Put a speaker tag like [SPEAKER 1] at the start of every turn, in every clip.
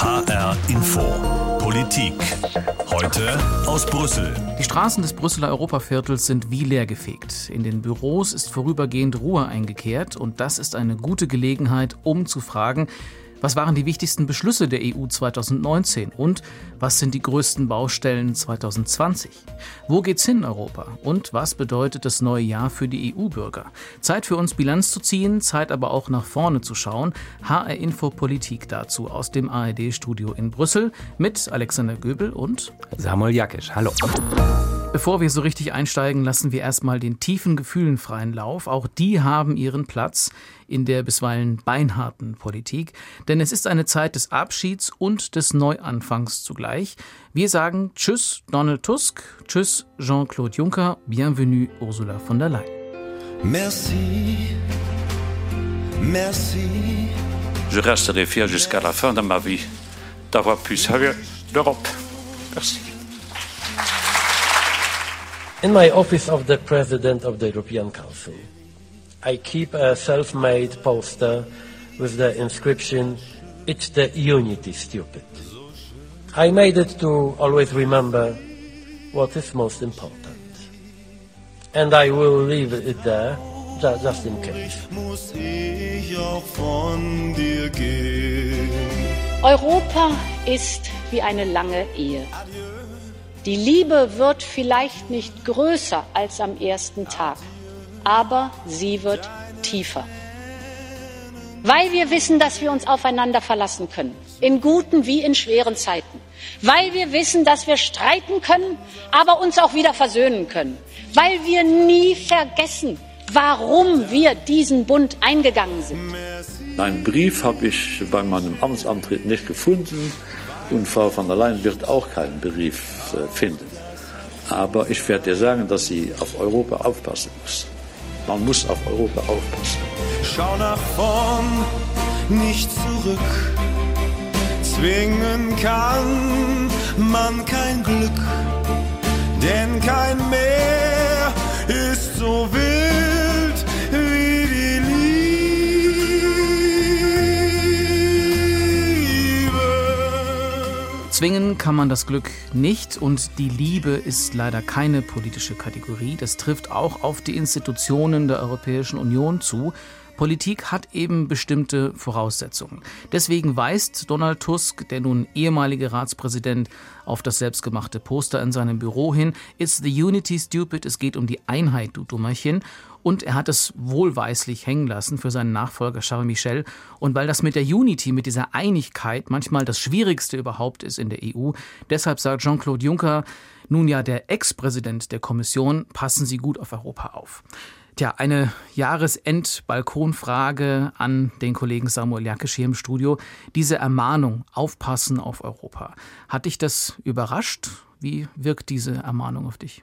[SPEAKER 1] HR Info. Politik. Heute aus Brüssel.
[SPEAKER 2] Die Straßen des Brüsseler Europaviertels sind wie leergefegt. In den Büros ist vorübergehend Ruhe eingekehrt und das ist eine gute Gelegenheit, um zu fragen, was waren die wichtigsten Beschlüsse der EU 2019 und was sind die größten Baustellen 2020? Wo geht's hin, Europa? Und was bedeutet das neue Jahr für die EU-Bürger? Zeit für uns Bilanz zu ziehen, Zeit aber auch nach vorne zu schauen. HR Info Politik dazu aus dem ARD-Studio in Brüssel mit Alexander Göbel und
[SPEAKER 3] Samuel Jakisch. Hallo.
[SPEAKER 2] Bevor wir so richtig einsteigen, lassen wir erstmal den tiefen Gefühlen freien Lauf. Auch die haben ihren Platz in der bisweilen beinharten Politik. Denn es ist eine Zeit des Abschieds und des Neuanfangs zugleich. Wir sagen Tschüss Donald Tusk, Tschüss Jean-Claude Juncker, Bienvenue Ursula von der Leyen.
[SPEAKER 4] Merci, merci.
[SPEAKER 5] Je resterai fier jusqu'à la fin de ma vie d'avoir pu servir l'Europe. Merci.
[SPEAKER 6] In my office of the President of the European Council, I keep a self-made poster with the inscription, It's the unity, stupid. I made it to always remember what is most important. And I will leave it there, ju- just in case.
[SPEAKER 4] Muss ich auch von dir gehen.
[SPEAKER 7] Europa ist wie eine lange Ehe. Die Liebe wird vielleicht nicht größer als am ersten Tag, aber sie wird tiefer. Weil wir wissen, dass wir uns aufeinander verlassen können, in guten wie in schweren Zeiten. Weil wir wissen, dass wir streiten können, aber uns auch wieder versöhnen können. Weil wir nie vergessen, warum wir diesen Bund eingegangen sind.
[SPEAKER 5] Einen Brief habe ich bei meinem Amtsantritt nicht gefunden und Frau von der Leyen wird auch keinen Brief äh, finden. Aber ich werde dir sagen, dass sie auf Europa aufpassen muss. Man muss auf Europa aufpassen.
[SPEAKER 4] Schau nach vorn, nicht zurück. Zwingen kann man kein Glück, denn kein Meer ist so wild
[SPEAKER 2] Zwingen kann man das Glück nicht und die Liebe ist leider keine politische Kategorie. Das trifft auch auf die Institutionen der Europäischen Union zu. Politik hat eben bestimmte Voraussetzungen. Deswegen weist Donald Tusk, der nun ehemalige Ratspräsident, auf das selbstgemachte Poster in seinem Büro hin. It's the unity stupid, es geht um die Einheit, du Dummerchen. Und er hat es wohlweislich hängen lassen für seinen Nachfolger Charles Michel. Und weil das mit der Unity, mit dieser Einigkeit manchmal das Schwierigste überhaupt ist in der EU, deshalb sagt Jean-Claude Juncker, nun ja der Ex-Präsident der Kommission, passen Sie gut auf Europa auf. Tja, eine Jahresend-Balkonfrage an den Kollegen Samuel Jakisch hier im Studio. Diese Ermahnung, aufpassen auf Europa. Hat dich das überrascht? Wie wirkt diese Ermahnung auf dich?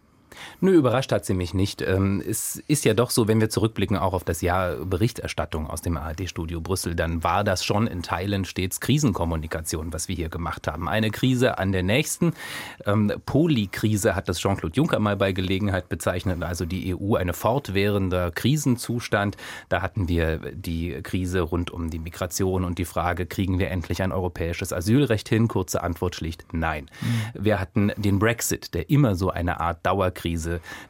[SPEAKER 3] Nö, überrascht hat sie mich nicht. Ähm, Es ist ja doch so, wenn wir zurückblicken auch auf das Jahr Berichterstattung aus dem ARD-Studio Brüssel, dann war das schon in Teilen stets Krisenkommunikation, was wir hier gemacht haben. Eine Krise an der nächsten. Ähm, Polykrise hat das Jean-Claude Juncker mal bei Gelegenheit bezeichnet, also die EU eine fortwährender Krisenzustand. Da hatten wir die Krise rund um die Migration und die Frage, kriegen wir endlich ein europäisches Asylrecht hin? Kurze Antwort schlicht nein. Wir hatten den Brexit, der immer so eine Art Dauerkrise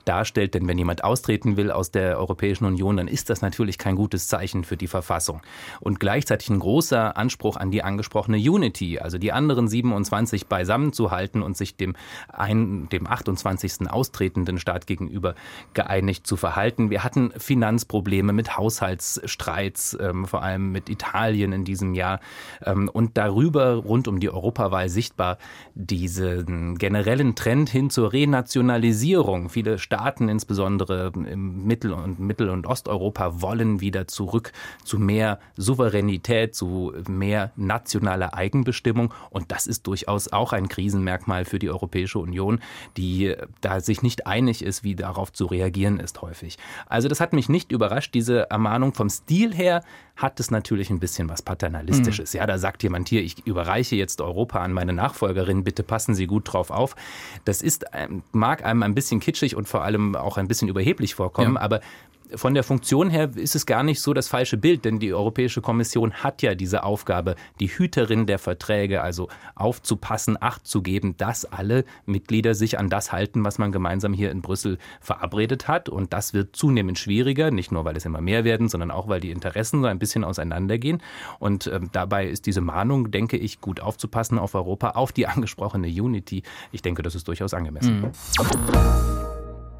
[SPEAKER 3] darstellt. Denn wenn jemand austreten will aus der Europäischen Union, dann ist das natürlich kein gutes Zeichen für die Verfassung. Und gleichzeitig ein großer Anspruch an die angesprochene Unity, also die anderen 27 beisammen zu halten und sich dem, ein, dem 28. austretenden Staat gegenüber geeinigt zu verhalten. Wir hatten Finanzprobleme mit Haushaltsstreits, ähm, vor allem mit Italien in diesem Jahr. Ähm, und darüber rund um die Europawahl sichtbar diesen generellen Trend hin zur Renationalisierung. Viele Staaten, insbesondere im Mittel- und Mittel- und Osteuropa, wollen wieder zurück zu mehr Souveränität, zu mehr nationaler Eigenbestimmung. Und das ist durchaus auch ein Krisenmerkmal für die Europäische Union, die da sich nicht einig ist, wie darauf zu reagieren ist häufig. Also das hat mich nicht überrascht, diese Ermahnung. Vom Stil her hat es natürlich ein bisschen was Paternalistisches. Ja, da sagt jemand hier, ich überreiche jetzt Europa an meine Nachfolgerin, bitte passen Sie gut drauf auf. Das ist, ähm, mag einem ein bisschen kitschig und vor allem auch ein bisschen überheblich vorkommen,
[SPEAKER 2] Ja.
[SPEAKER 3] aber von der Funktion her ist es gar nicht so das falsche Bild, denn die Europäische Kommission hat ja diese Aufgabe, die Hüterin der Verträge, also aufzupassen, Acht zu geben, dass alle Mitglieder sich an das halten, was man gemeinsam hier in Brüssel verabredet hat. Und das wird zunehmend schwieriger, nicht nur weil es immer mehr werden, sondern auch weil die Interessen so ein bisschen auseinandergehen. Und äh, dabei ist diese Mahnung, denke ich, gut aufzupassen auf Europa, auf die angesprochene Unity. Ich denke, das ist durchaus angemessen. Mhm.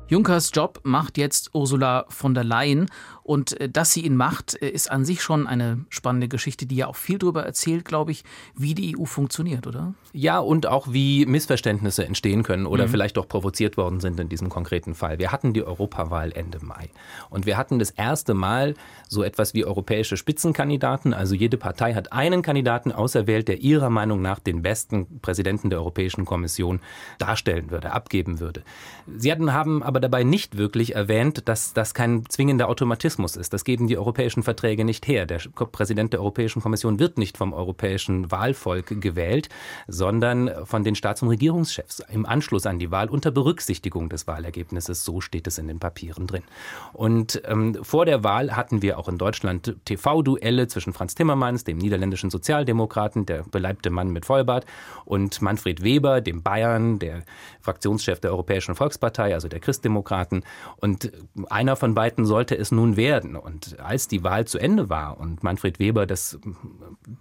[SPEAKER 2] Junkers Job macht jetzt Ursula von der Leyen und äh, dass sie ihn macht, äh, ist an sich schon eine spannende Geschichte, die ja auch viel darüber erzählt, glaube ich, wie die EU funktioniert, oder?
[SPEAKER 3] Ja, und auch wie Missverständnisse entstehen können oder mhm. vielleicht auch provoziert worden sind in diesem konkreten Fall. Wir hatten die Europawahl Ende Mai und wir hatten das erste Mal so etwas wie europäische Spitzenkandidaten. Also jede Partei hat einen Kandidaten auserwählt, der ihrer Meinung nach den besten Präsidenten der Europäischen Kommission darstellen würde, abgeben würde. Sie hatten, haben aber dabei nicht wirklich erwähnt, dass das kein zwingender Automatismus Föderalismus ist. Das geben die europäischen Verträge nicht her. Der Präsident der Europäischen Kommission wird nicht vom europäischen Wahlvolk gewählt, sondern von den Staats- und Regierungschefs im Anschluss an die Wahl unter Berücksichtigung des Wahlergebnisses. So steht es in den Papieren drin. Und ähm, vor der Wahl hatten wir auch in Deutschland TV-Duelle zwischen Franz Timmermans, dem niederländischen Sozialdemokraten, der beleibte Mann mit Vollbart, und Manfred Weber, dem Bayern, der Fraktionschef der Europäischen Volkspartei, also der Christdemokraten. Und einer von beiden sollte es nun werden werden. Und als die Wahl zu Ende war und Manfred Weber das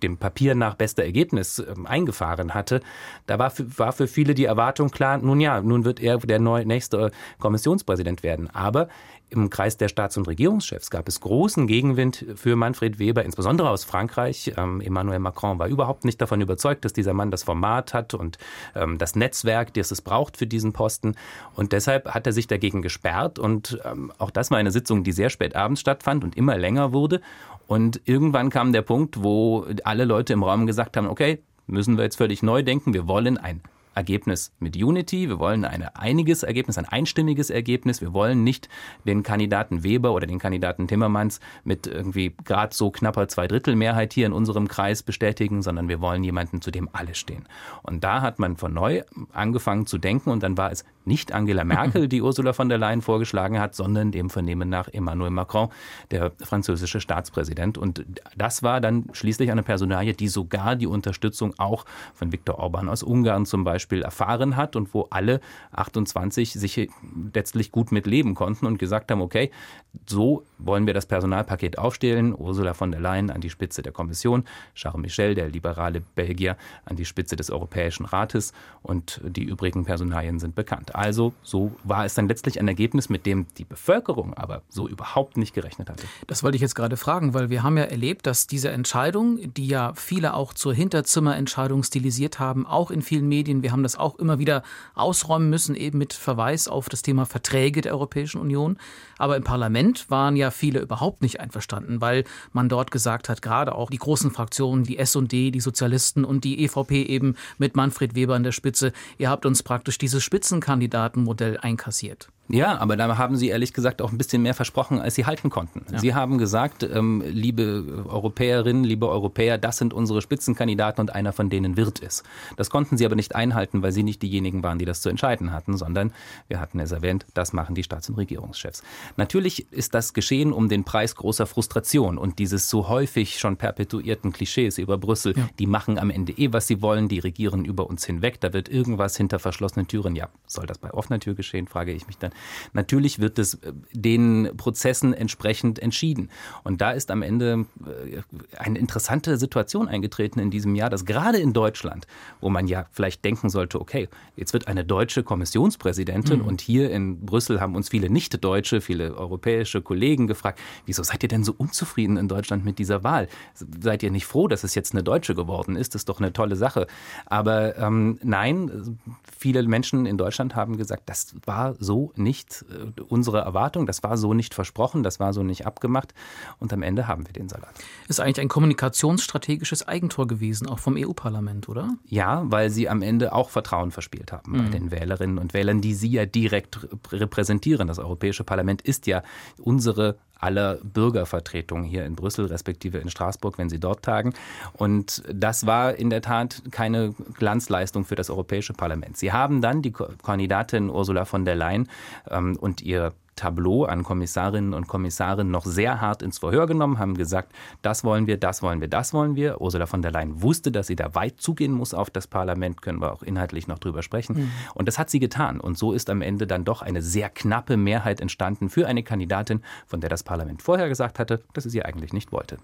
[SPEAKER 3] dem Papier nach beste Ergebnis ähm, eingefahren hatte, da war für, war für viele die Erwartung klar, nun ja, nun wird er der neue, nächste Kommissionspräsident werden. Aber im Kreis der Staats- und Regierungschefs gab es großen Gegenwind für Manfred Weber, insbesondere aus Frankreich. Ähm, Emmanuel Macron war überhaupt nicht davon überzeugt, dass dieser Mann das Format hat und ähm, das Netzwerk, das es braucht für diesen Posten. Und deshalb hat er sich dagegen gesperrt. Und ähm, auch das war eine Sitzung, die sehr spät abends stattfand und immer länger wurde. Und irgendwann kam der Punkt, wo alle Leute im Raum gesagt haben, okay, müssen wir jetzt völlig neu denken. Wir wollen ein Ergebnis mit Unity. Wir wollen ein einiges Ergebnis, ein einstimmiges Ergebnis. Wir wollen nicht den Kandidaten Weber oder den Kandidaten Timmermans mit irgendwie gerade so knapper Zweidrittelmehrheit hier in unserem Kreis bestätigen, sondern wir wollen jemanden, zu dem alle stehen. Und da hat man von neu angefangen zu denken und dann war es nicht Angela Merkel, die Ursula von der Leyen vorgeschlagen hat, sondern dem Vernehmen nach Emmanuel Macron, der französische Staatspräsident. Und das war dann schließlich eine Personalie, die sogar die Unterstützung auch von Viktor Orban aus Ungarn zum Beispiel erfahren hat und wo alle 28 sich letztlich gut mit leben konnten und gesagt haben, okay, so wollen wir das Personalpaket aufstellen. Ursula von der Leyen an die Spitze der Kommission, Charles Michel, der liberale Belgier, an die Spitze des Europäischen Rates und die übrigen Personalien sind bekannt. Also so war es dann letztlich ein Ergebnis, mit dem die Bevölkerung aber so überhaupt nicht gerechnet hatte.
[SPEAKER 2] Das wollte ich jetzt gerade fragen, weil wir haben ja erlebt, dass diese Entscheidung, die ja viele auch zur Hinterzimmerentscheidung stilisiert haben, auch in vielen Medien, wir haben das auch immer wieder ausräumen müssen, eben mit Verweis auf das Thema Verträge der Europäischen Union. Aber im Parlament waren ja viele überhaupt nicht einverstanden, weil man dort gesagt hat, gerade auch die großen Fraktionen, die S&D, die Sozialisten und die EVP eben mit Manfred Weber an der Spitze, ihr habt uns praktisch dieses Spitzenkandidatenmodell einkassiert.
[SPEAKER 3] Ja, aber da haben Sie ehrlich gesagt auch ein bisschen mehr versprochen, als Sie halten konnten. Ja. Sie haben gesagt, ähm, liebe Europäerinnen, liebe Europäer, das sind unsere Spitzenkandidaten und einer von denen wird es. Das konnten Sie aber nicht einhalten, weil Sie nicht diejenigen waren, die das zu entscheiden hatten, sondern wir hatten es erwähnt, das machen die Staats- und Regierungschefs. Natürlich ist das geschehen um den Preis großer Frustration und dieses so häufig schon perpetuierten Klischees über Brüssel. Ja. Die machen am Ende eh, was sie wollen, die regieren über uns hinweg. Da wird irgendwas hinter verschlossenen Türen. Ja, soll das bei offener Tür geschehen, frage ich mich dann. Natürlich wird es äh, den Prozessen entsprechend entschieden. Und da ist am Ende äh, eine interessante Situation eingetreten in diesem Jahr, dass gerade in Deutschland, wo man ja vielleicht denken sollte, okay, jetzt wird eine deutsche Kommissionspräsidentin mhm. und hier in Brüssel haben uns viele Nicht-Deutsche, viele europäische Kollegen gefragt, wieso seid ihr denn so unzufrieden in Deutschland mit dieser Wahl? Seid ihr nicht froh, dass es jetzt eine Deutsche geworden ist? Das ist doch eine tolle Sache. Aber ähm, nein, viele Menschen in Deutschland haben gesagt, das war so nicht äh, unsere Erwartung, das war so nicht versprochen, das war so nicht abgemacht und am Ende haben wir den Salat.
[SPEAKER 2] Ist eigentlich ein kommunikationsstrategisches Eigentor gewesen, auch vom EU-Parlament, oder?
[SPEAKER 3] Ja, weil sie am Ende auch Vertrauen verspielt haben mhm. bei den Wählerinnen und Wählern, die sie ja direkt repräsentieren. Das Europäische Parlament ist ja unsere aller Bürgervertretungen hier in Brüssel, respektive in Straßburg, wenn sie dort tagen. Und das war in der Tat keine Glanzleistung für das Europäische Parlament. Sie haben dann die Kandidatin Ursula von der Leyen ähm, und ihr Tableau an Kommissarinnen und Kommissaren noch sehr hart ins Verhör genommen, haben gesagt, das wollen wir, das wollen wir, das wollen wir. Ursula von der Leyen wusste, dass sie da weit zugehen muss auf das Parlament, können wir auch inhaltlich noch drüber sprechen. Mhm. Und das hat sie getan. Und so ist am Ende dann doch eine sehr knappe Mehrheit entstanden für eine Kandidatin, von der das Parlament vorher gesagt hatte, dass es sie eigentlich nicht wollte.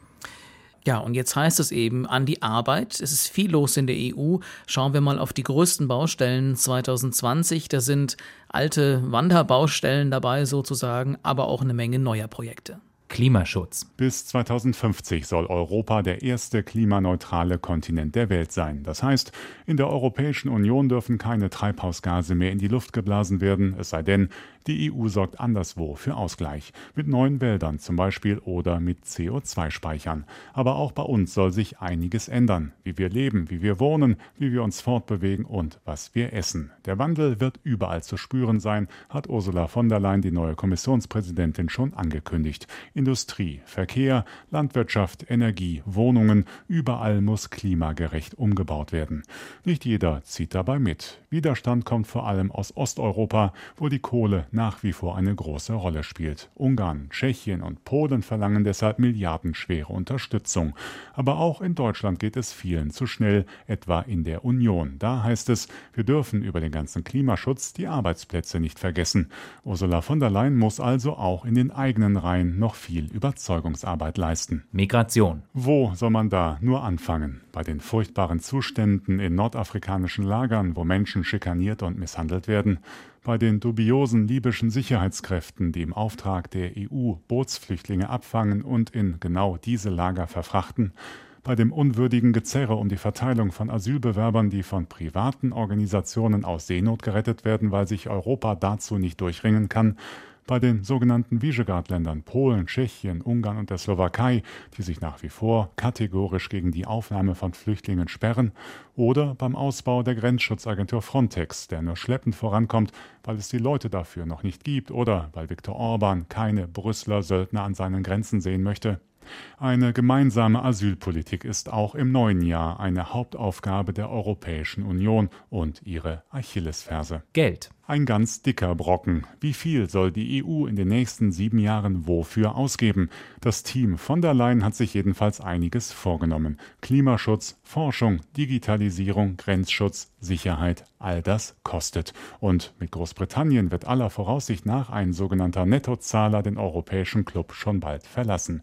[SPEAKER 2] Ja, und jetzt heißt es eben an die Arbeit. Es ist viel los in der EU. Schauen wir mal auf die größten Baustellen 2020. Da sind alte Wanderbaustellen dabei sozusagen, aber auch eine Menge neuer Projekte.
[SPEAKER 8] Klimaschutz. Bis 2050 soll Europa der erste klimaneutrale Kontinent der Welt sein. Das heißt, in der Europäischen Union dürfen keine Treibhausgase mehr in die Luft geblasen werden, es sei denn, die EU sorgt anderswo für Ausgleich, mit neuen Wäldern zum Beispiel oder mit CO2-Speichern. Aber auch bei uns soll sich einiges ändern, wie wir leben, wie wir wohnen, wie wir uns fortbewegen und was wir essen. Der Wandel wird überall zu spüren sein, hat Ursula von der Leyen, die neue Kommissionspräsidentin, schon angekündigt. Industrie, Verkehr, Landwirtschaft, Energie, Wohnungen, überall muss klimagerecht umgebaut werden. Nicht jeder zieht dabei mit. Widerstand kommt vor allem aus Osteuropa, wo die Kohle nach wie vor eine große Rolle spielt. Ungarn, Tschechien und Polen verlangen deshalb milliardenschwere Unterstützung. Aber auch in Deutschland geht es vielen zu schnell, etwa in der Union. Da heißt es, wir dürfen über den ganzen Klimaschutz die Arbeitsplätze nicht vergessen. Ursula von der Leyen muss also auch in den eigenen Reihen noch viel Überzeugungsarbeit leisten.
[SPEAKER 3] Migration.
[SPEAKER 8] Wo soll man da nur anfangen? Bei den furchtbaren Zuständen in nordafrikanischen Lagern, wo Menschen schikaniert und misshandelt werden? Bei den dubiosen libyschen Sicherheitskräften, die im Auftrag der EU Bootsflüchtlinge abfangen und in genau diese Lager verfrachten, bei dem unwürdigen Gezerre um die Verteilung von Asylbewerbern, die von privaten Organisationen aus Seenot gerettet werden, weil sich Europa dazu nicht durchringen kann, bei den sogenannten Visegrad-Ländern Polen, Tschechien, Ungarn und der Slowakei, die sich nach wie vor kategorisch gegen die Aufnahme von Flüchtlingen sperren, oder beim Ausbau der Grenzschutzagentur Frontex, der nur schleppend vorankommt, weil es die Leute dafür noch nicht gibt oder weil Viktor Orban keine Brüsseler Söldner an seinen Grenzen sehen möchte. Eine gemeinsame Asylpolitik ist auch im neuen Jahr eine Hauptaufgabe der Europäischen Union und ihre Achillesferse.
[SPEAKER 3] Geld.
[SPEAKER 8] Ein ganz dicker Brocken. Wie viel soll die EU in den nächsten sieben Jahren wofür ausgeben? Das Team von der Leyen hat sich jedenfalls einiges vorgenommen. Klimaschutz, Forschung, Digitalisierung, Grenzschutz, Sicherheit, all das kostet. Und mit Großbritannien wird aller Voraussicht nach ein sogenannter Nettozahler den europäischen Club schon bald verlassen.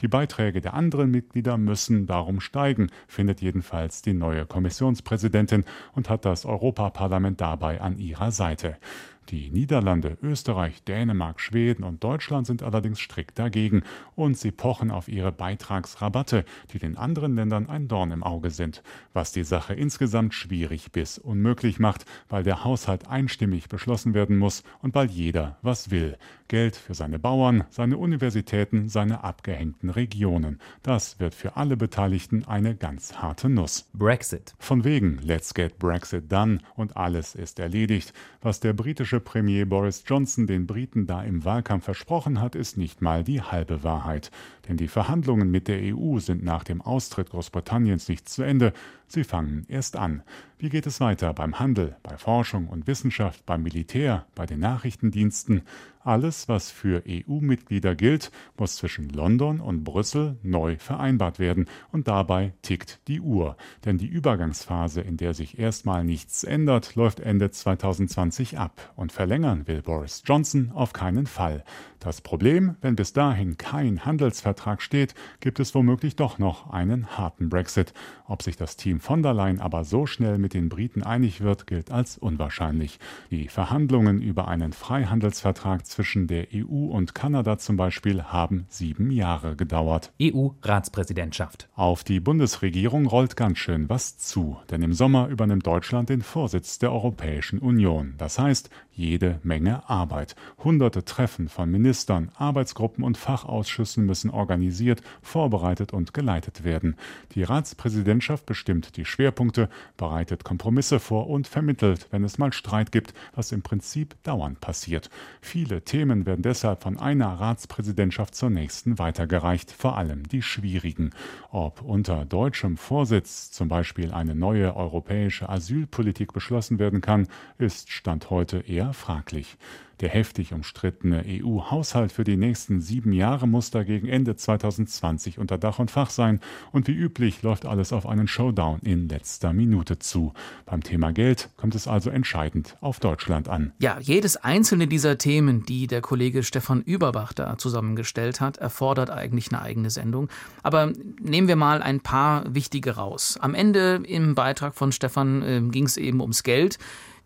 [SPEAKER 8] Die Beiträge der anderen Mitglieder müssen darum steigen, findet jedenfalls die neue Kommissionspräsidentin und hat das Europaparlament dabei an ihrer Seite. Seite. Die Niederlande, Österreich, Dänemark, Schweden und Deutschland sind allerdings strikt dagegen und sie pochen auf ihre Beitragsrabatte, die den anderen Ländern ein Dorn im Auge sind, was die Sache insgesamt schwierig bis unmöglich macht, weil der Haushalt einstimmig beschlossen werden muss und weil jeder was will. Geld für seine Bauern, seine Universitäten, seine abgehängten Regionen. Das wird für alle Beteiligten eine ganz harte Nuss.
[SPEAKER 3] Brexit.
[SPEAKER 8] Von wegen Let's get Brexit done und alles ist erledigt. Was der britische Premier Boris Johnson den Briten da im Wahlkampf versprochen hat, ist nicht mal die halbe Wahrheit. Denn die Verhandlungen mit der EU sind nach dem Austritt Großbritanniens nicht zu Ende, sie fangen erst an. Wie geht es weiter beim Handel, bei Forschung und Wissenschaft, beim Militär, bei den Nachrichtendiensten? Alles, was für EU-Mitglieder gilt, muss zwischen London und Brüssel neu vereinbart werden, und dabei tickt die Uhr. Denn die Übergangsphase, in der sich erstmal nichts ändert, läuft Ende 2020 ab, und verlängern will Boris Johnson auf keinen Fall. Das Problem, wenn bis dahin kein Handelsvertrag steht, gibt es womöglich doch noch einen harten Brexit. Ob sich das Team von der Leyen aber so schnell mit den Briten einig wird, gilt als unwahrscheinlich. Die Verhandlungen über einen Freihandelsvertrag zwischen der EU und Kanada zum Beispiel haben sieben Jahre gedauert.
[SPEAKER 3] EU-Ratspräsidentschaft.
[SPEAKER 8] Auf die Bundesregierung rollt ganz schön was zu, denn im Sommer übernimmt Deutschland den Vorsitz der Europäischen Union. Das heißt, jede Menge Arbeit. Hunderte Treffen von Ministern, Arbeitsgruppen und Fachausschüssen müssen organisiert, vorbereitet und geleitet werden. Die Ratspräsidentschaft die Schwerpunkte, bereitet Kompromisse vor und vermittelt, wenn es mal Streit gibt, was im Prinzip dauernd passiert. Viele Themen werden deshalb von einer Ratspräsidentschaft zur nächsten weitergereicht, vor allem die schwierigen. Ob unter deutschem Vorsitz zum Beispiel eine neue europäische Asylpolitik beschlossen werden kann, ist Stand heute eher fraglich. Der heftig umstrittene EU-Haushalt für die nächsten sieben Jahre muss dagegen Ende 2020 unter Dach und Fach sein. Und wie üblich läuft alles auf einen Showdown in letzter Minute zu. Beim Thema Geld kommt es also entscheidend auf Deutschland an.
[SPEAKER 2] Ja, jedes einzelne dieser Themen, die der Kollege Stefan Überbach da zusammengestellt hat, erfordert eigentlich eine eigene Sendung. Aber nehmen wir mal ein paar wichtige raus. Am Ende im Beitrag von Stefan äh, ging es eben ums Geld.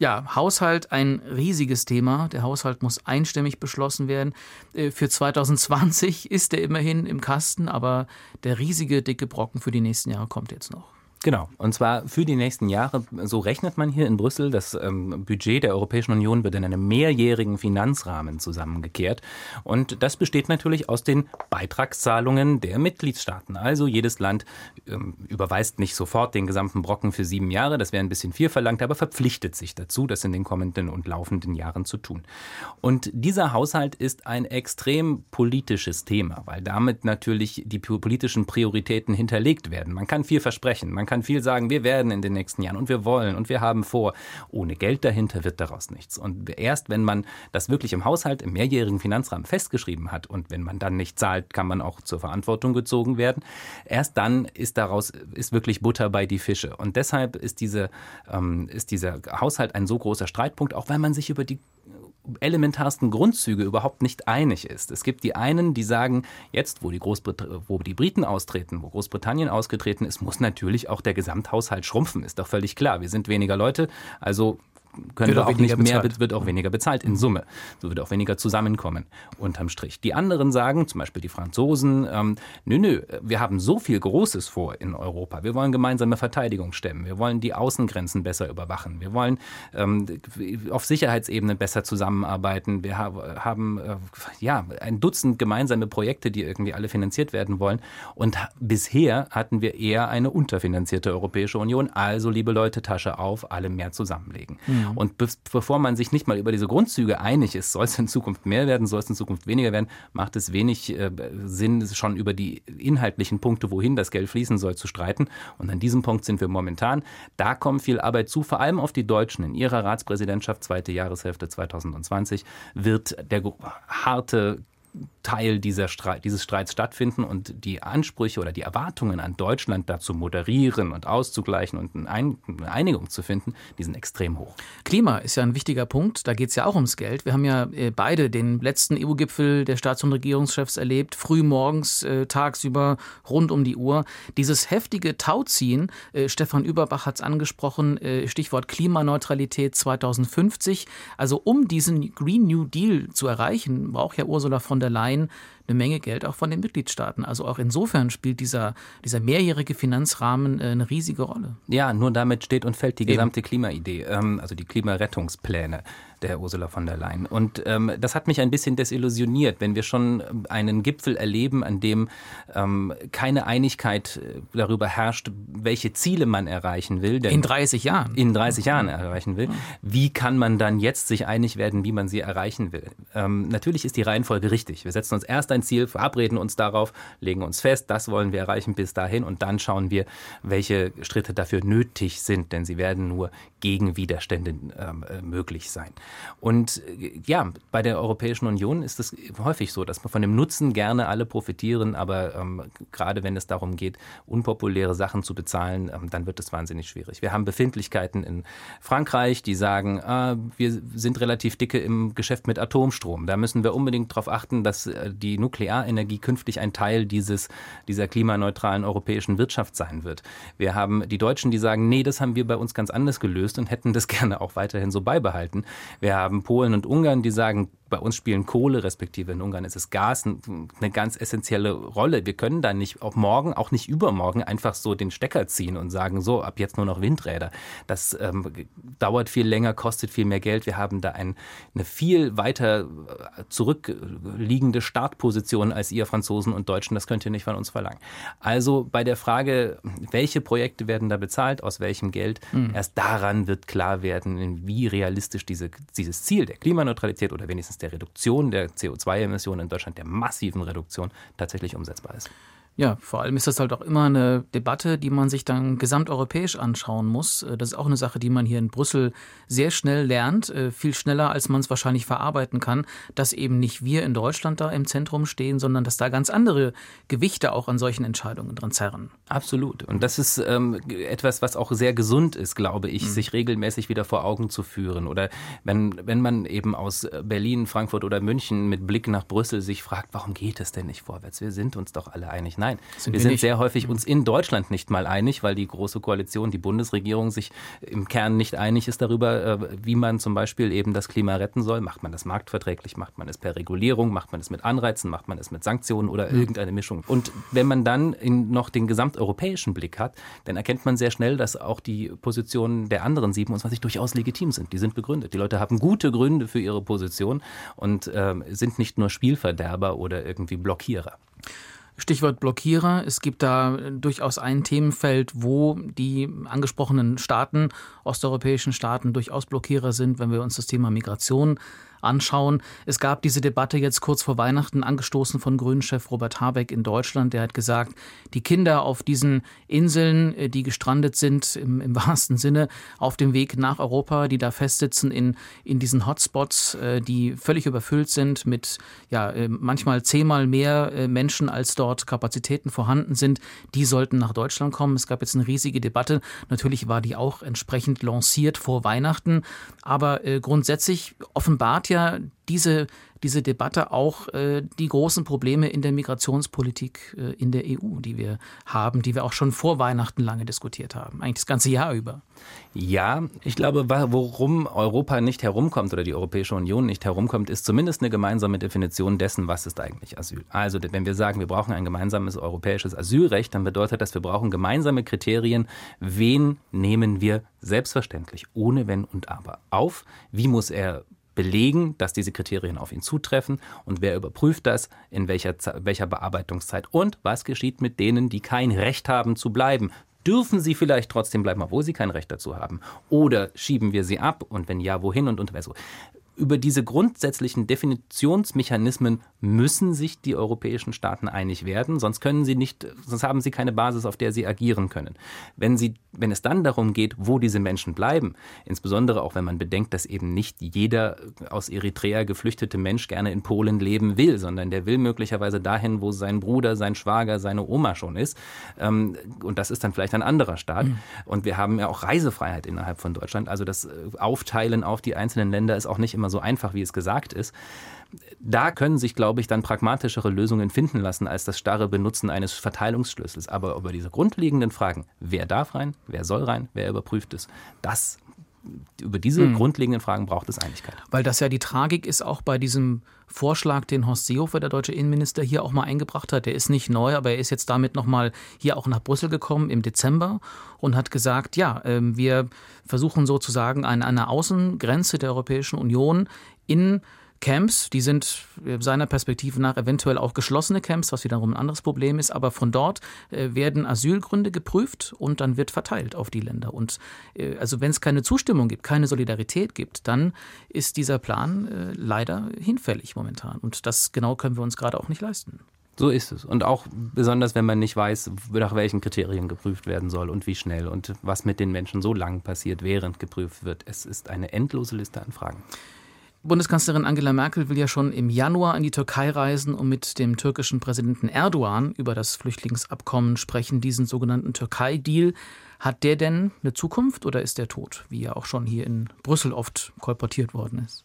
[SPEAKER 2] Ja, Haushalt ein riesiges Thema. Der Haushalt muss einstimmig beschlossen werden. Äh, für 2020 ist er immerhin im Kasten, aber der riesige dicke Brocken für die nächsten Jahre kommt jetzt noch.
[SPEAKER 3] Genau. Und zwar für die nächsten Jahre, so rechnet man hier in Brüssel, das ähm, Budget der Europäischen Union wird in einem mehrjährigen Finanzrahmen zusammengekehrt. Und das besteht natürlich aus den Beitragszahlungen der Mitgliedstaaten. Also jedes Land ähm, überweist nicht sofort den gesamten Brocken für sieben Jahre, das wäre ein bisschen viel verlangt, aber verpflichtet sich dazu, das in den kommenden und laufenden Jahren zu tun. Und dieser Haushalt ist ein extrem politisches Thema, weil damit natürlich die politischen Prioritäten hinterlegt werden. Man kann viel versprechen, man kann viel sagen, wir werden in den nächsten Jahren und wir wollen und wir haben vor. Ohne Geld dahinter wird daraus nichts. Und erst wenn man das wirklich im Haushalt, im mehrjährigen Finanzrahmen festgeschrieben hat und wenn man dann nicht zahlt, kann man auch zur Verantwortung gezogen werden. Erst dann ist daraus, ist wirklich Butter bei die Fische. Und deshalb ist, diese, ähm, ist dieser Haushalt ein so großer Streitpunkt, auch weil man sich über die elementarsten Grundzüge überhaupt nicht einig ist. Es gibt die einen, die sagen, jetzt, wo die, Großbrit wo die Briten austreten, wo Großbritannien ausgetreten ist, muss natürlich auch der Gesamthaushalt schrumpfen. Ist doch völlig klar. Wir sind weniger Leute, also können wird wir auch nicht mehr, wird auch weniger bezahlt in Summe. So wird auch weniger zusammenkommen, unterm Strich. Die anderen sagen, zum Beispiel die Franzosen, ähm, nö, nö, wir haben so viel Großes vor in Europa. Wir wollen gemeinsame Verteidigung stemmen. Wir wollen die Außengrenzen besser überwachen. Wir wollen ähm, auf Sicherheitsebene besser zusammenarbeiten. Wir haben äh, ja ein Dutzend gemeinsame Projekte, die irgendwie alle finanziert werden wollen. Und bisher hatten wir eher eine unterfinanzierte Europäische Union. Also, liebe Leute, Tasche auf, alle mehr zusammenlegen. Mhm. Mhm. Und be bevor man sich nicht mal über diese Grundzüge einig ist, soll es in Zukunft mehr werden, soll es in Zukunft weniger werden, macht es wenig äh, Sinn, schon über die inhaltlichen Punkte, wohin das Geld fließen soll, zu streiten. Und an diesem Punkt sind wir momentan. Da kommt viel Arbeit zu, vor allem auf die Deutschen. In ihrer Ratspräsidentschaft, zweite Jahreshälfte 2020, wird der harte Teil dieser Streit, dieses Streits stattfinden und die Ansprüche oder die Erwartungen an Deutschland dazu moderieren und auszugleichen und eine Einigung zu finden, die sind extrem hoch.
[SPEAKER 2] Klima ist ja ein wichtiger Punkt. Da geht es ja auch ums Geld. Wir haben ja äh, beide den letzten EU-Gipfel der Staats- und Regierungschefs erlebt, früh morgens, äh, tagsüber, rund um die Uhr. Dieses heftige Tauziehen, äh, Stefan Überbach hat es angesprochen, Stichwort Klimaneutralität 2050. Also um diesen Green New Deal zu erreichen, braucht ja Ursula von der Leyen ein, eine Menge Geld auch von den Mitgliedstaaten. Also auch insofern spielt dieser, dieser mehrjährige Finanzrahmen äh, eine riesige Rolle.
[SPEAKER 3] Ja, nur damit steht und fällt die gesamte Klimaidee, ähm, also die Klimarettungspläne der Ursula von der Leyen. Und ähm, das hat mich ein bisschen desillusioniert, wenn wir schon einen Gipfel erleben, an dem ähm, keine Einigkeit äh, darüber herrscht, welche Ziele man erreichen will.
[SPEAKER 2] in 30 Jahren.
[SPEAKER 3] In 30 Jahren erreichen will. Wie kann man dann jetzt sich einig werden, wie man sie erreichen will? Ähm, natürlich ist die Reihenfolge richtig. Wir setzen uns erst ein Ziel, verabreden uns darauf, legen uns fest, das wollen wir erreichen bis dahin und dann schauen wir, welche Schritte dafür nötig sind, denn sie werden nur gegen Widerstände ähm, äh, möglich sein. Und äh, ja, bei der Europäischen Union ist es häufig so, dass man von dem Nutzen gerne alle profitieren, aber ähm, gerade wenn es darum geht, unpopuläre Sachen zu bezahlen, ähm, dann wird es wahnsinnig schwierig. Wir haben Befindlichkeiten in Frankreich, die sagen, ah, wir sind relativ dicke im Geschäft mit Atomstrom. Da müssen wir unbedingt darauf achten, dass äh, die Nuklearenergie künftig ein Teil dieses, dieser klimaneutralen europäischen Wirtschaft sein wird. Wir haben die Deutschen, die sagen, nee, das haben wir bei uns ganz anders gelöst gelöst und hätten das gerne auch weiterhin so beibehalten. Wir haben Polen und Ungarn, die sagen, bei uns spielen Kohle, respektive in Ungarn ist es Gas, eine ganz essentielle Rolle. Wir können da nicht auch morgen, auch nicht übermorgen einfach so den Stecker ziehen und sagen, so, ab jetzt nur noch Windräder. Das ähm, dauert viel länger, kostet viel mehr Geld. Wir haben da ein, eine viel weiter äh, zurückliegende Startposition als ihr Franzosen und Deutschen. Das könnt ihr nicht von uns verlangen. Also bei der Frage, welche Projekte werden da bezahlt, aus welchem Geld, mhm. erst daran wird klar werden, wie realistisch diese, dieses Ziel der Klimaneutralität oder wenigstens der Reduktion der CO2-Emissionen in Deutschland, der massiven Reduktion, tatsächlich umsetzbar ist.
[SPEAKER 2] Ja, vor allem ist das halt auch immer eine Debatte, die man sich dann gesamteuropäisch anschauen muss. Äh, das ist auch eine Sache, die man hier in Brüssel sehr schnell lernt, äh, viel schneller, als man es wahrscheinlich verarbeiten kann, dass eben nicht wir in Deutschland da im Zentrum stehen, sondern dass da ganz andere Gewichte auch an solchen Entscheidungen dran zerren.
[SPEAKER 3] Absolut. Und das ist ähm, etwas, was auch sehr gesund ist, glaube ich, mhm. sich regelmäßig wieder vor Augen zu führen. Oder wenn, wenn man eben aus Berlin, Frankfurt oder München mit Blick nach Brüssel sich fragt, warum geht es denn nicht vorwärts? Wir sind uns doch alle einig. Nein, sind wir, wir sind sehr häufig uns in Deutschland nicht mal einig, weil die große Koalition, die Bundesregierung sich im Kern nicht einig ist darüber, äh, wie man zum Beispiel eben das Klima retten soll. Macht man das marktverträglich, macht man es per Regulierung, macht man es mit Anreizen, macht man es mit Sanktionen oder irgendeine Mischung. Und wenn man dann noch den gesamteuropäischen Blick hat, dann erkennt man sehr schnell, dass auch die Positionen der anderen 27 durchaus legitim sind. Die sind begründet. Die Leute haben gute Gründe für ihre Position und äh, sind nicht nur Spielverderber oder irgendwie Blockierer.
[SPEAKER 2] Stichwort Blockierer. Es gibt da durchaus ein Themenfeld, wo die angesprochenen Staaten, osteuropäischen Staaten, durchaus Blockierer sind, wenn wir uns das Thema Migration anschauen. Es gab diese Debatte jetzt kurz vor Weihnachten angestoßen von Grünchef Robert Habeck in Deutschland. Der hat gesagt, die Kinder auf diesen Inseln, äh, die gestrandet sind im, im wahrsten Sinne auf dem Weg nach Europa, die da festsitzen in, in diesen Hotspots, äh, die völlig überfüllt sind mit ja äh, manchmal zehnmal mehr Menschen, als dort Kapazitäten vorhanden sind, die sollten nach Deutschland kommen. Es gab jetzt eine riesige Debatte. Natürlich war die auch entsprechend lanciert vor Weihnachten, aber grundsätzlich offenbart ja diese, diese Debatte auch äh, die großen Probleme in der Migrationspolitik äh, in der EU, die wir haben, die wir auch schon vor Weihnachten lange diskutiert haben, eigentlich das ganze Jahr über.
[SPEAKER 3] Ja, ich glaube, worum Europa nicht herumkommt oder die Europäische Union nicht herumkommt, ist zumindest eine gemeinsame Definition dessen, was ist eigentlich Asyl. Also wenn wir sagen, wir brauchen ein gemeinsames europäisches Asylrecht, dann bedeutet das, wir brauchen gemeinsame Kriterien, wen nehmen wir selbstverständlich ohne Wenn und Aber auf, wie muss er belegen, dass diese Kriterien auf ihn zutreffen und wer überprüft das, in welcher, welcher Bearbeitungszeit und was geschieht mit denen, die kein Recht haben zu bleiben. Dürfen sie vielleicht trotzdem bleiben, obwohl sie kein Recht dazu haben? Oder schieben wir sie ab und wenn ja, wohin und unter so? Über diese grundsätzlichen Definitionsmechanismen müssen sich die europäischen Staaten einig werden, sonst können sie nicht, sonst haben sie keine Basis, auf der sie agieren können. Wenn sie, wenn es dann darum geht, wo diese Menschen bleiben, insbesondere auch wenn man bedenkt, dass eben nicht jeder aus Eritrea geflüchtete Mensch gerne in Polen leben will, sondern der will möglicherweise dahin, wo sein Bruder, sein Schwager, seine Oma schon ist. Ähm, und das ist dann vielleicht ein anderer Staat. Mhm. Und wir haben ja auch Reisefreiheit innerhalb von Deutschland. Also das Aufteilen auf die einzelnen Länder ist auch nicht immer immer so einfach, wie es gesagt ist. Da können sich, glaube ich, dann pragmatischere Lösungen finden lassen als das starre Benutzen eines Verteilungsschlüssels. Aber über diese grundlegenden Fragen, wer darf rein, wer soll rein, wer überprüft es, das über diese mhm. grundlegenden Fragen braucht es Einigkeit.
[SPEAKER 2] Weil das ja die Tragik ist auch bei diesem Vorschlag, den Horst Seehofer, der deutsche Innenminister, hier auch mal eingebracht hat. Der ist nicht neu, aber er ist jetzt damit nochmal hier auch nach Brüssel gekommen im Dezember und hat gesagt, ja, ähm, wir versuchen sozusagen an einer Außengrenze der Europäischen Union in Camps, die sind äh, seiner Perspektive nach eventuell auch geschlossene Camps, was wiederum ein anderes Problem ist, aber von dort äh, werden Asylgründe geprüft und dann wird verteilt auf die Länder. Und äh, also wenn es keine Zustimmung gibt, keine Solidarität gibt, dann ist dieser Plan leider hinfällig momentan. Und das genau können wir uns gerade auch nicht leisten.
[SPEAKER 3] So ist es. Und auch besonders, wenn man nicht weiß, nach welchen Kriterien geprüft werden soll und wie schnell und was mit den Menschen so lang passiert, während geprüft wird. Es ist eine endlose Liste an Fragen.
[SPEAKER 2] Bundeskanzlerin Angela Merkel will ja schon im Januar in die Türkei reisen und mit dem türkischen Präsidenten Erdogan über das Flüchtlingsabkommen sprechen, diesen sogenannten Türkei-Deal. Hat der denn eine Zukunft oder ist der tot, wie er auch schon hier in Brüssel oft kolportiert worden ist?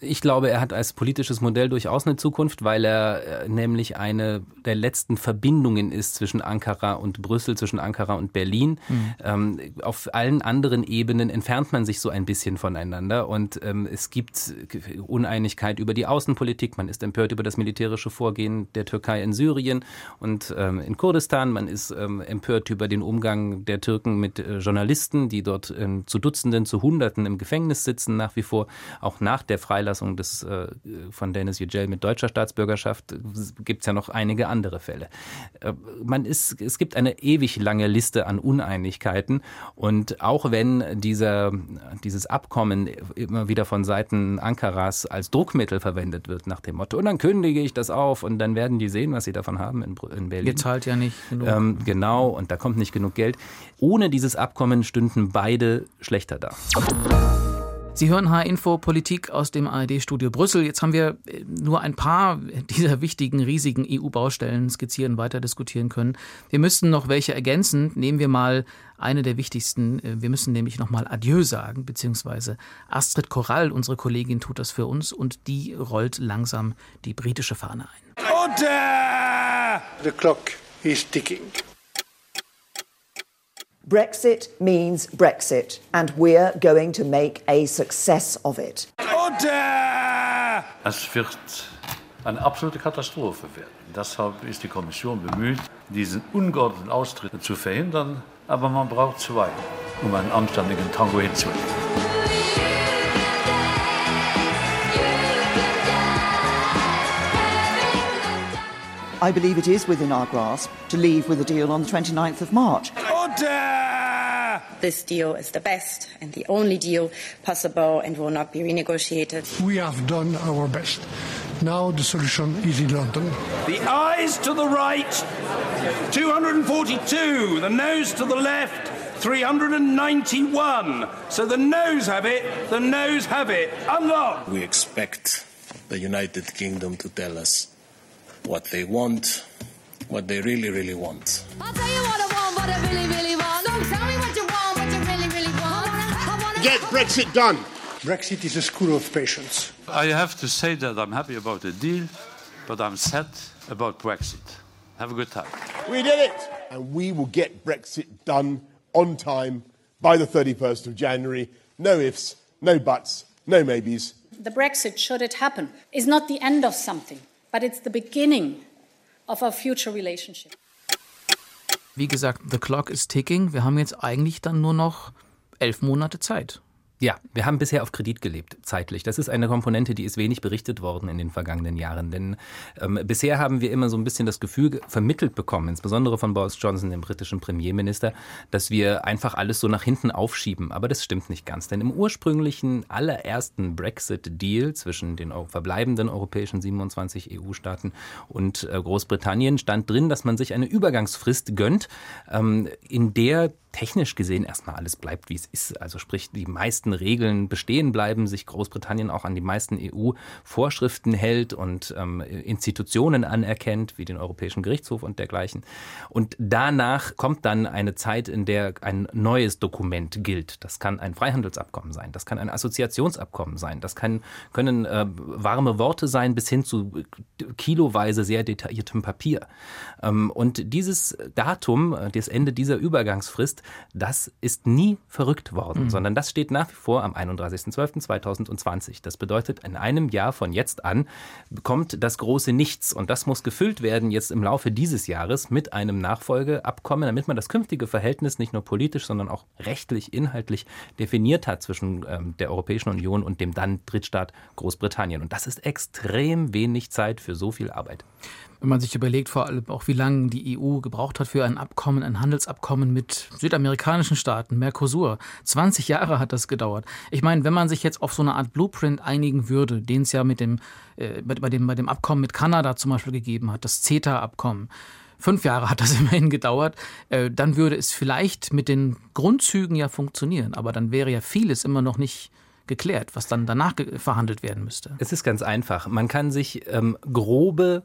[SPEAKER 3] Ich glaube, er hat als politisches Modell durchaus eine Zukunft, weil er äh, nämlich eine der letzten Verbindungen ist zwischen Ankara und Brüssel, zwischen Ankara und Berlin. Mhm. Ähm, auf allen anderen Ebenen entfernt man sich so ein bisschen voneinander und ähm, es gibt Uneinigkeit über die Außenpolitik. Man ist empört über das militärische Vorgehen der Türkei in Syrien und ähm, in Kurdistan. Man ist ähm, empört über den Umgang der Türken mit äh, Journalisten, die dort ähm, zu Dutzenden, zu Hunderten im Gefängnis sitzen, nach wie vor, auch nach der Freilassung Freilassung des, äh, von Dennis Yücel mit deutscher Staatsbürgerschaft gibt es ja noch einige andere Fälle. Äh, man ist, es gibt eine ewig lange Liste an Uneinigkeiten und auch wenn dieser, dieses Abkommen immer wieder von Seiten Ankaras als Druckmittel verwendet wird, nach dem Motto, und dann kündige ich das auf und dann werden die sehen, was sie davon haben in, in Berlin.
[SPEAKER 2] Ihr zahlt ja nicht
[SPEAKER 3] genug. Ähm, genau, und da kommt nicht genug Geld. Ohne dieses Abkommen stünden beide schlechter da.
[SPEAKER 2] Sie hören H-Info Politik aus dem ARD-Studio Brüssel. Jetzt haben wir äh, nur ein paar dieser wichtigen, riesigen EU-Baustellen skizzieren, weiter diskutieren können. Wir müssten noch welche ergänzen. Nehmen wir mal eine der wichtigsten. Äh, wir müssen nämlich nochmal Adieu sagen, beziehungsweise Astrid Korall, unsere Kollegin, tut das für uns und die rollt langsam die britische Fahne ein.
[SPEAKER 9] Order! The clock is ticking.
[SPEAKER 10] Brexit means Brexit, and we're going to make a success of it.
[SPEAKER 9] Order!
[SPEAKER 5] Es wird eine absolute Katastrophe werden. Deshalb ist die Kommission bemüht, diesen ungeordneten Austritt zu verhindern. Aber man braucht zwei, um einen anständigen Tango hinzulegen.
[SPEAKER 10] I believe it is within our grasp to leave with a deal on the 29th of March.
[SPEAKER 9] Order!
[SPEAKER 11] This deal is the best and the only deal possible and will not be renegotiated.
[SPEAKER 12] We have done our best. Now the solution is in London.
[SPEAKER 9] The eyes to the right, 242. The nose to the left, 391. So the nose have it, the nose have it. Unlock!
[SPEAKER 13] We expect the United Kingdom to tell us what they want, what they really, really want.
[SPEAKER 14] I'll tell you what I want, what I really, really
[SPEAKER 15] Get Brexit done.
[SPEAKER 12] Brexit is a school of patience.
[SPEAKER 5] I have to say that I'm happy about the deal, but I'm sad about Brexit. Have a good time.
[SPEAKER 15] We did it! And we will get Brexit done on time by the 31st of January. No ifs, no buts, no maybes.
[SPEAKER 7] The Brexit, should it happen, is not the end of something, but it's the beginning of our future relationship.
[SPEAKER 2] Wie gesagt, the clock is ticking. Wir haben jetzt eigentlich dann nur noch elf Monate Zeit.
[SPEAKER 3] Ja, wir haben bisher auf Kredit gelebt, zeitlich. Das ist eine Komponente, die ist wenig berichtet worden in den vergangenen Jahren. Denn ähm, bisher haben wir immer so ein bisschen das Gefühl vermittelt bekommen, insbesondere von Boris Johnson, dem britischen Premierminister, dass wir einfach alles so nach hinten aufschieben. Aber das stimmt nicht ganz. Denn im ursprünglichen allerersten Brexit-Deal zwischen den verbleibenden europäischen 27 EU-Staaten und äh, Großbritannien stand drin, dass man sich eine Übergangsfrist gönnt, ähm, in der technisch gesehen erstmal alles bleibt, wie es ist. Also sprich, die meisten Regeln bestehen bleiben, sich Großbritannien auch an die meisten EU-Vorschriften hält und ähm, Institutionen anerkennt, wie den Europäischen Gerichtshof und dergleichen. Und danach kommt dann eine Zeit, in der ein neues Dokument gilt. Das kann ein Freihandelsabkommen sein, das kann ein Assoziationsabkommen sein, das kann, können äh, warme Worte sein bis hin zu kiloweise sehr detailliertem Papier. Ähm, und dieses Datum, äh, das Ende dieser Übergangsfrist, das ist nie verrückt worden, mhm. sondern das steht nach wie vor am 31.12.2020. Das bedeutet, in einem Jahr von jetzt an kommt das große Nichts und das muss gefüllt werden jetzt im Laufe dieses Jahres mit einem Nachfolgeabkommen, damit man das künftige Verhältnis nicht nur politisch, sondern auch rechtlich, inhaltlich definiert hat zwischen ähm, der Europäischen Union und dem dann Drittstaat Großbritannien. Und das ist extrem wenig Zeit für so viel Arbeit.
[SPEAKER 2] Wenn man sich überlegt, vor allem auch wie lange die EU gebraucht hat für ein Abkommen, ein Handelsabkommen mit südamerikanischen Staaten, Mercosur. 20 Jahre hat das gedauert. Ich meine, wenn man sich jetzt auf so eine Art Blueprint einigen würde, den es ja mit dem, äh, bei, dem, bei dem Abkommen mit Kanada zum Beispiel gegeben hat, das CETA-Abkommen, fünf Jahre hat das immerhin gedauert, äh, dann würde es vielleicht mit den Grundzügen ja funktionieren. Aber dann wäre ja vieles immer noch nicht geklärt, was dann danach verhandelt werden müsste.
[SPEAKER 3] Es ist ganz einfach. Man kann sich ähm, grobe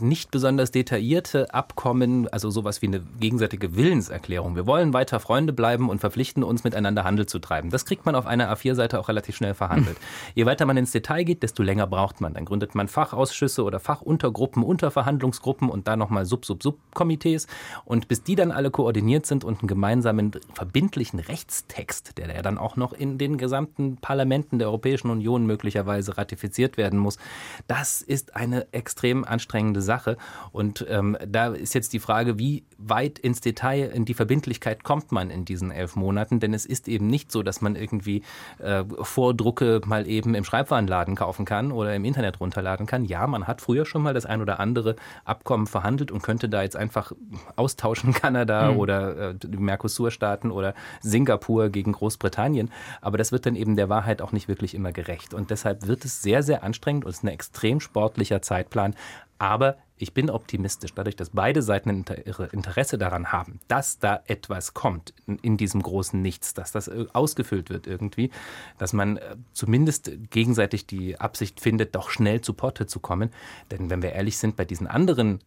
[SPEAKER 3] nicht besonders detaillierte Abkommen, also sowas wie eine gegenseitige Willenserklärung. Wir wollen weiter Freunde bleiben und verpflichten uns, miteinander Handel zu treiben. Das kriegt man auf einer A4-Seite auch relativ schnell verhandelt. Je weiter man ins Detail geht, desto länger braucht man. Dann gründet man Fachausschüsse oder Fachuntergruppen, Unterverhandlungsgruppen und dann nochmal Sub-Sub-Sub-Komitees. Und bis die dann alle koordiniert sind und einen gemeinsamen verbindlichen Rechtstext, der ja dann auch noch in den gesamten Parlamenten der Europäischen Union möglicherweise ratifiziert werden muss, das ist eine extrem anstrengende Sache. Und ähm, da ist jetzt die Frage, wie weit ins Detail, in die Verbindlichkeit kommt man in diesen elf Monaten, denn es ist eben nicht so, dass man irgendwie äh, Vordrucke mal eben im Schreibwarenladen kaufen kann oder im Internet runterladen kann. Ja, man hat früher schon mal das ein oder andere Abkommen verhandelt und könnte da jetzt einfach austauschen, Kanada mhm. oder äh, die Mercosur-Staaten oder Singapur gegen Großbritannien. Aber das wird dann eben der Wahrheit auch nicht wirklich immer gerecht. Und deshalb wird es sehr, sehr anstrengend und es ist ein extrem sportlicher Zeitplan. Aber ich bin optimistisch, dadurch, dass beide Seiten ihre Interesse daran haben, dass da etwas kommt in, diesem großen Nichts, dass das äh, ausgefüllt wird irgendwie, dass man äh, zumindest gegenseitig die Absicht findet, doch schnell zu Potte zu kommen. Denn wenn wir ehrlich sind, bei diesen anderen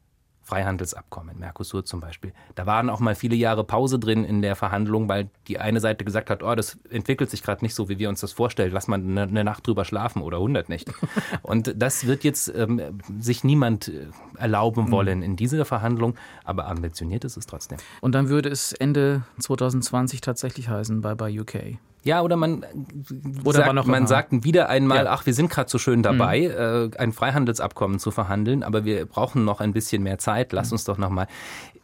[SPEAKER 3] Freihandelsabkommen, Mercosur zum Beispiel. Da waren auch mal viele Jahre Pause drin in der Verhandlung, weil die eine Seite gesagt hat, oh, das entwickelt sich gerade nicht so, wie wir uns das vorstellen. Lass mal eine, eine Nacht drüber schlafen oder 100 Nächte. Und das wird jetzt ähm, sich niemand äh, erlauben wollen in dieser Verhandlung, aber ambitioniert ist es trotzdem.
[SPEAKER 2] Und dann würde es Ende 2020 tatsächlich heißen, bye bye UK.
[SPEAKER 3] Ja, oder man, oder sagt, man sagt wieder einmal, ja. ach, wir sind gerade so schön dabei, mhm. äh, ein Freihandelsabkommen zu verhandeln, aber wir brauchen noch ein bisschen mehr Zeit. Lass mhm. uns doch noch mal.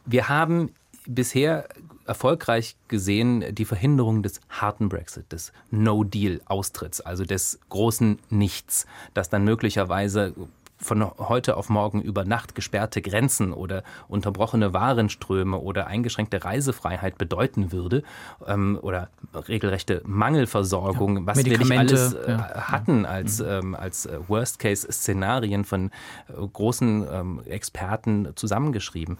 [SPEAKER 3] Wir haben bisher erfolgreich gesehen die Verhinderung des harten Brexit, des No-Deal-Austritts, also des großen Nichts, das dann möglicherweise von heute auf morgen über Nacht gesperrte Grenzen oder unterbrochene Warenströme oder eingeschränkte Reisefreiheit bedeuten würde ähm, oder regelrechte Mangelversorgung, ja, was wir nicht alles äh, ja. hatten als, mhm. ähm, als äh, Worst-Case-Szenarien von äh, großen ähm, Experten zusammengeschrieben.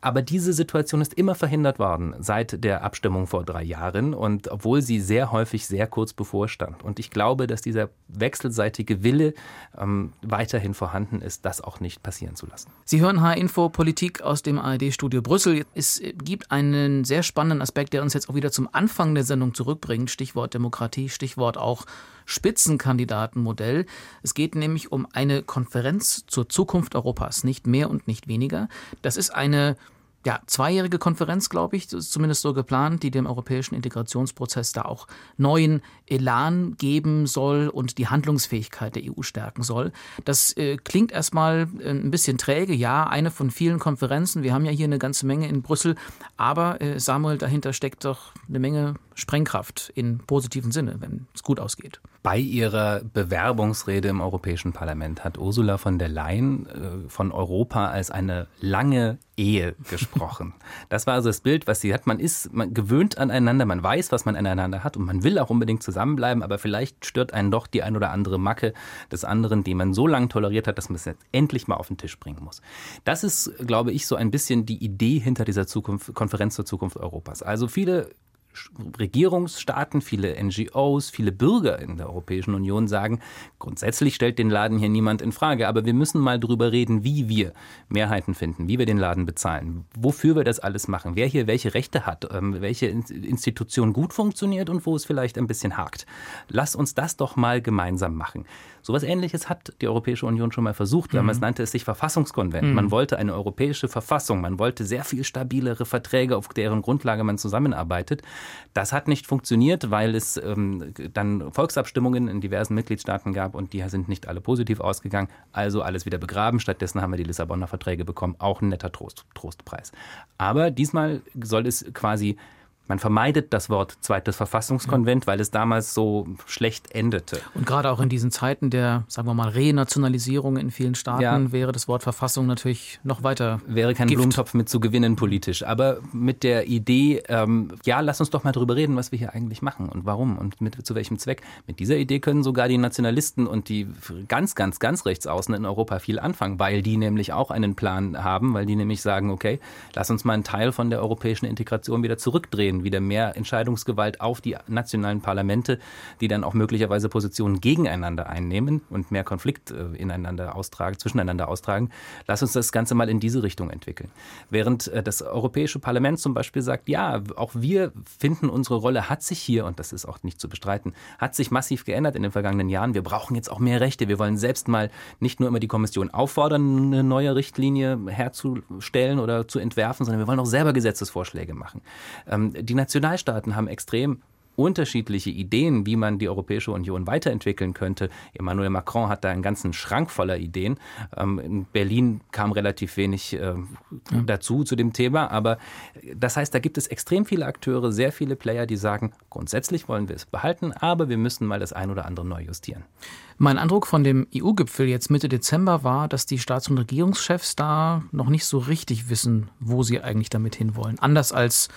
[SPEAKER 3] Aber diese Situation ist immer verhindert worden seit der Abstimmung vor drei Jahren und obwohl sie sehr häufig sehr kurz bevorstand. Und ich glaube, dass dieser wechselseitige Wille ähm, weiterhin vorhanden ist, das auch nicht passieren zu lassen.
[SPEAKER 2] Sie hören H-Info Politik aus dem ARD-Studio Brüssel. Es gibt einen sehr spannenden Aspekt, der uns jetzt auch wieder zum Anfang der Sendung zurückbringt. Stichwort Demokratie, Stichwort auch Spitzenkandidatenmodell. Es geht nämlich um eine Konferenz zur Zukunft Europas, nicht mehr und nicht weniger. Das ist eine ja, zweijährige Konferenz, glaube ich, ist zumindest so geplant, die dem europäischen Integrationsprozess da auch neuen Elan geben soll und die Handlungsfähigkeit der EU stärken soll. Das äh, klingt erstmal äh, ein bisschen träge, ja, eine von vielen Konferenzen. Wir haben ja hier eine ganze Menge in Brüssel, aber äh, Samuel, dahinter steckt doch eine Menge Sprengkraft in positiven Sinne, wenn es gut ausgeht.
[SPEAKER 3] Bei ihrer Bewerbungsrede im Europäischen Parlament hat Ursula von der Leyen äh, von Europa als eine lange Ehe gesprochen. Das war also das Bild, was sie hat. Man ist man gewöhnt aneinander, man weiß, was man aneinander hat und man will auch unbedingt zusammenbleiben, aber vielleicht stört einen doch die ein oder andere Macke des anderen, die man so lange toleriert hat, dass man es jetzt endlich mal auf den Tisch bringen muss. Das ist, glaube ich, so ein bisschen die Idee hinter dieser Zukunft, Konferenz zur Zukunft Europas. Also viele Regierungsstaaten, viele NGOs, viele Bürger in der Europäischen Union sagen, grundsätzlich stellt den Laden hier niemand in Frage, aber wir müssen mal drüber reden, wie wir Mehrheiten finden, wie wir den Laden bezahlen, wofür wir das alles machen, wer hier welche Rechte hat, ähm, welche Institution gut funktioniert und wo es vielleicht ein bisschen hakt. Lass uns das doch mal gemeinsam machen. Sowas ähnliches hat die Europäische Union schon mal versucht. Damals mhm. nannte es sich Verfassungskonvent. Mhm. Man wollte eine europäische Verfassung, man wollte sehr viel stabilere Verträge, auf deren Grundlage man zusammenarbeitet. Das hat nicht funktioniert, weil es ähm, dann Volksabstimmungen in diversen Mitgliedstaaten gab und die sind nicht alle positiv ausgegangen. Also alles wieder begraben. Stattdessen haben wir die Lissabonner Verträge bekommen. Auch ein netter Trost, Trostpreis. Aber diesmal soll es quasi man vermeidet das Wort zweites Verfassungskonvent, weil es damals so schlecht endete.
[SPEAKER 2] Und gerade auch in diesen Zeiten der, sagen wir mal, Renationalisierung in vielen Staaten ja, wäre das Wort Verfassung natürlich noch weiter.
[SPEAKER 3] Wäre kein Gift. Blumentopf mit zu gewinnen politisch. Aber mit der Idee, ähm, ja, lass uns doch mal darüber reden, was wir hier eigentlich machen und warum und mit, zu welchem Zweck. Mit dieser Idee können sogar die Nationalisten und die ganz, ganz, ganz rechtsaußen in Europa viel anfangen, weil die nämlich auch einen Plan haben, weil die nämlich sagen, okay, lass uns mal einen Teil von der europäischen Integration wieder zurückdrehen gehen, wieder mehr Entscheidungsgewalt auf die nationalen Parlamente, die dann auch möglicherweise Positionen gegeneinander einnehmen und mehr Konflikt äh, ineinander austragen, zwischeneinander austragen. Lass uns das Ganze mal in diese Richtung entwickeln. Während äh, das Europäische Parlament zum Beispiel sagt, ja, auch wir finden, unsere Rolle hat sich hier, und das ist auch nicht zu bestreiten, hat sich massiv geändert in den vergangenen Jahren. Wir brauchen jetzt auch mehr Rechte. Wir wollen selbst mal nicht nur immer die Kommission auffordern, eine neue Richtlinie herzustellen oder zu entwerfen, sondern wir wollen auch selber Gesetzesvorschläge machen. Die Nationalstaaten haben extrem unterschiedliche Ideen, wie man die Europäische Union weiterentwickeln könnte. Emmanuel Macron hat da einen ganzen Schrank voller Ideen. Ähm, in Berlin kam relativ wenig äh, dazu zu dem Thema, aber das heißt, da gibt es extrem viele Akteure, sehr viele Player, die sagen, grundsätzlich wollen wir es behalten, aber wir müssen mal das ein oder andere neu justieren.
[SPEAKER 2] Mein Eindruck von dem EU-Gipfel jetzt Mitte Dezember war, dass die Staats- und Regierungschefs da noch nicht so richtig wissen, wo sie eigentlich damit hinwollen. Anders als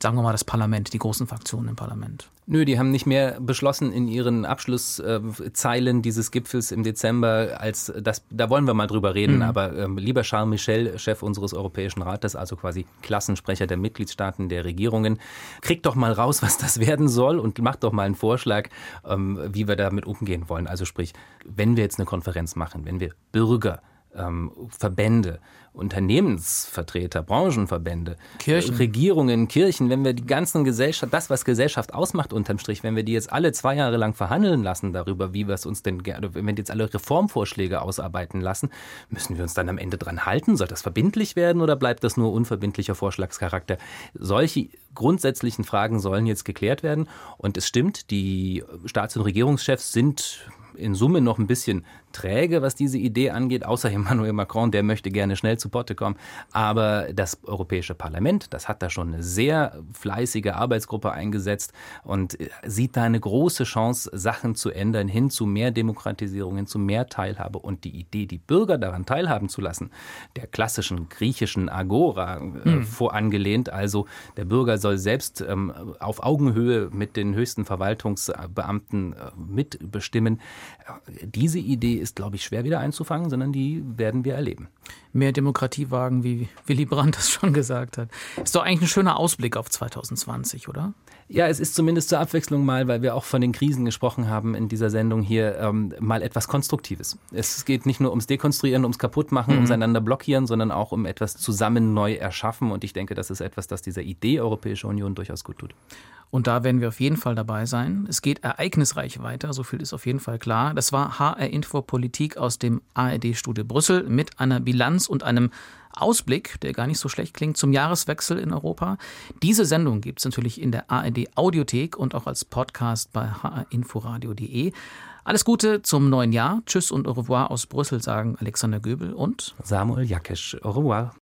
[SPEAKER 2] sagen wir mal, das Parlament, die großen Fraktionen im Parlament.
[SPEAKER 3] Nö, die haben nicht mehr beschlossen in ihren Abschlusszeilen dieses Gipfels im Dezember, als das, da wollen wir mal drüber reden. Mhm. Aber ähm, lieber Charles Michel, Chef unseres Europäischen Rates, also quasi Klassensprecher der Mitgliedstaaten, der Regierungen, kriegt doch mal raus, was das werden soll und macht doch mal einen Vorschlag, ähm, wie wir damit umgehen wollen. Also sprich, wenn wir jetzt eine Konferenz machen, wenn wir Bürger ähm, Verbände, Unternehmensvertreter, Branchenverbände,
[SPEAKER 2] Kirchen.
[SPEAKER 3] Regierungen, Kirchen, wenn wir die ganzen Gesellschaft, das, was Gesellschaft ausmacht unterm Strich, wenn wir die jetzt alle zwei Jahre lang verhandeln lassen darüber, wie wir es uns denn gerne, wenn wir jetzt alle Reformvorschläge ausarbeiten lassen, müssen wir uns dann am Ende dran halten? Soll das verbindlich werden oder bleibt das nur unverbindlicher Vorschlagscharakter? Solche grundsätzlichen Fragen sollen jetzt geklärt werden. Und es stimmt, die Staats- und Regierungschefs sind in Summe noch ein bisschen träge, was diese Idee angeht, außer Emmanuel Macron, der möchte gerne schnell zu Potte kommen. Aber das Europäische Parlament, das hat da schon eine sehr fleißige Arbeitsgruppe eingesetzt und sieht da eine große Chance, Sachen zu ändern, hin zu mehr Demokratisierung, hin zu mehr Teilhabe. Und die Idee, die Bürger daran teilhaben zu lassen, der klassischen griechischen Agora äh, hm. vorangelehnt, also der Bürger soll selbst ähm, auf Augenhöhe mit den höchsten Verwaltungsbeamten äh, mitbestimmen. Diese Idee ist, glaube ich, schwer wieder einzufangen, sondern die werden wir erleben.
[SPEAKER 2] Mehr Demokratie wagen, wie Willy Brandt das schon gesagt hat. Ist doch eigentlich ein schöner Ausblick auf 2020, oder?
[SPEAKER 3] Ja, es ist zumindest zur Abwechslung mal, weil wir auch von den Krisen gesprochen haben in dieser Sendung hier, ähm, mal etwas Konstruktives. Es geht nicht nur ums Dekonstruieren, ums Kaputtmachen, mhm. ums einander blockieren, sondern auch um etwas zusammen neu erschaffen. Und ich denke, das ist etwas, das dieser Idee Europäische Union durchaus gut tut.
[SPEAKER 2] Und da werden wir auf jeden Fall dabei sein. Es geht ereignisreich weiter, so viel ist auf jeden Fall klar. Das war HR Info Politik aus dem ARD-Studio Brüssel mit einer Bilanz und einem Ausblick, der gar nicht so schlecht klingt, zum Jahreswechsel in Europa. Diese Sendung gibt es natürlich in der ARD Audiothek und auch als Podcast bei hrinforadio.de. Alles Gute zum neuen Jahr. Tschüss und au revoir aus Brüssel sagen Alexander Göbel und
[SPEAKER 3] Samuel Jakisch. Au revoir.